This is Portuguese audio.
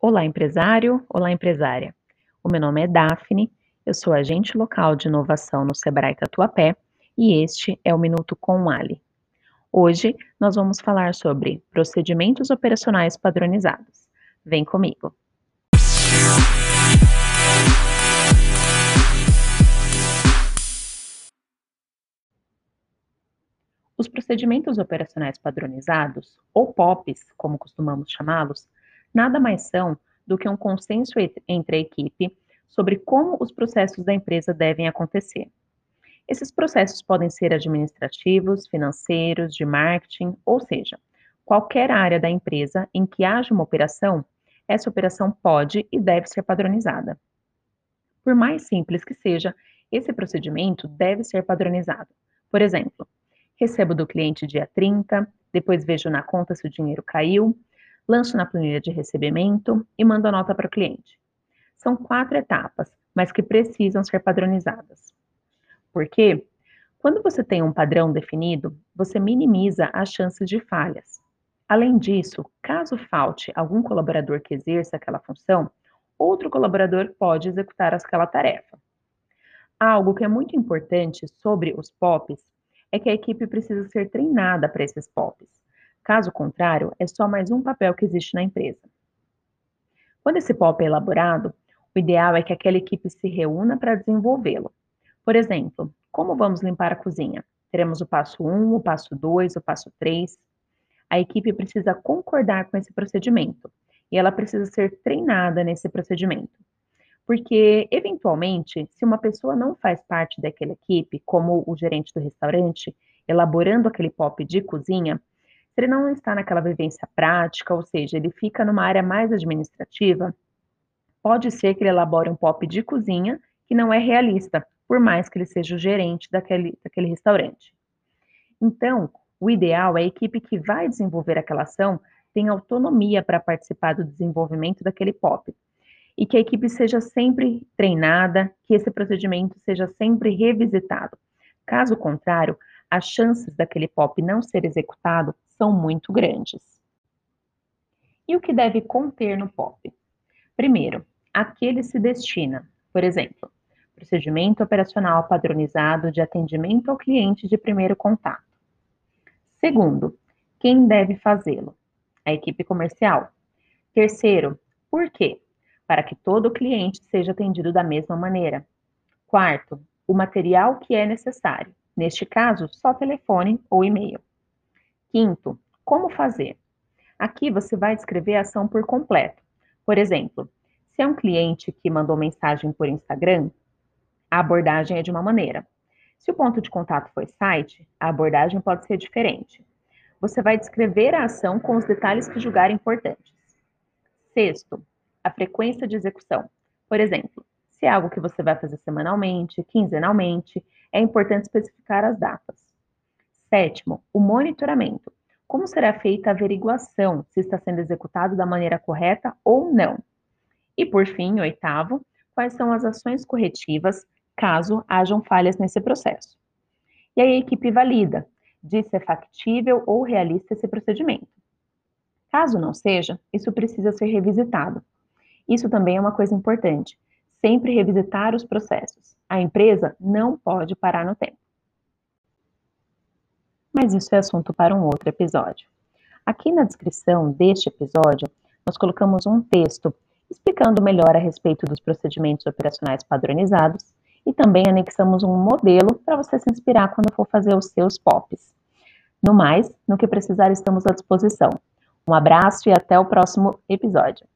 Olá, empresário! Olá, empresária! O meu nome é Daphne, eu sou agente local de inovação no Sebrae Tatuapé e este é o Minuto com Ali. Hoje nós vamos falar sobre procedimentos operacionais padronizados. Vem comigo! Os procedimentos operacionais padronizados, ou POPs, como costumamos chamá-los, nada mais são do que um consenso entre a equipe sobre como os processos da empresa devem acontecer. Esses processos podem ser administrativos, financeiros, de marketing, ou seja, qualquer área da empresa em que haja uma operação, essa operação pode e deve ser padronizada. Por mais simples que seja, esse procedimento deve ser padronizado. Por exemplo, recebo do cliente dia 30, depois vejo na conta se o dinheiro caiu, lanço na planilha de recebimento e mando a nota para o cliente. São quatro etapas, mas que precisam ser padronizadas. Por quê? Quando você tem um padrão definido, você minimiza as chances de falhas. Além disso, caso falte algum colaborador que exerça aquela função, outro colaborador pode executar aquela tarefa. Algo que é muito importante sobre os POPs é que a equipe precisa ser treinada para esses POPs. Caso contrário, é só mais um papel que existe na empresa. Quando esse POP é elaborado, o ideal é que aquela equipe se reúna para desenvolvê-lo. Por exemplo, como vamos limpar a cozinha? Teremos o passo 1, o passo 2, o passo 3. A equipe precisa concordar com esse procedimento e ela precisa ser treinada nesse procedimento. Porque, eventualmente, se uma pessoa não faz parte daquela equipe, como o gerente do restaurante, elaborando aquele pop de cozinha, ele não está naquela vivência prática, ou seja, ele fica numa área mais administrativa, pode ser que ele elabore um pop de cozinha que não é realista, por mais que ele seja o gerente daquele, daquele restaurante. Então, o ideal é a equipe que vai desenvolver aquela ação tenha autonomia para participar do desenvolvimento daquele pop, e que a equipe seja sempre treinada, que esse procedimento seja sempre revisitado. Caso contrário, as chances daquele POP não ser executado são muito grandes. E o que deve conter no POP? Primeiro, a que ele se destina. Por exemplo, procedimento operacional padronizado de atendimento ao cliente de primeiro contato. Segundo, quem deve fazê-lo? A equipe comercial. Terceiro, por quê? para que todo cliente seja atendido da mesma maneira. Quarto, o material que é necessário, neste caso, só telefone ou e-mail. Quinto, como fazer? Aqui você vai descrever a ação por completo. Por exemplo, se é um cliente que mandou mensagem por Instagram, a abordagem é de uma maneira. Se o ponto de contato foi site, a abordagem pode ser diferente. Você vai descrever a ação com os detalhes que julgar importantes. Sexto, a frequência de execução. Por exemplo, se é algo que você vai fazer semanalmente, quinzenalmente, é importante especificar as datas. Sétimo, o monitoramento. Como será feita a averiguação se está sendo executado da maneira correta ou não? E por fim, oitavo, quais são as ações corretivas caso hajam falhas nesse processo? E aí a equipe valida, diz se é factível ou realista esse procedimento. Caso não seja, isso precisa ser revisitado, isso também é uma coisa importante. Sempre revisitar os processos. A empresa não pode parar no tempo. Mas isso é assunto para um outro episódio. Aqui na descrição deste episódio, nós colocamos um texto explicando melhor a respeito dos procedimentos operacionais padronizados e também anexamos um modelo para você se inspirar quando for fazer os seus POPs. No mais, no que precisar, estamos à disposição. Um abraço e até o próximo episódio.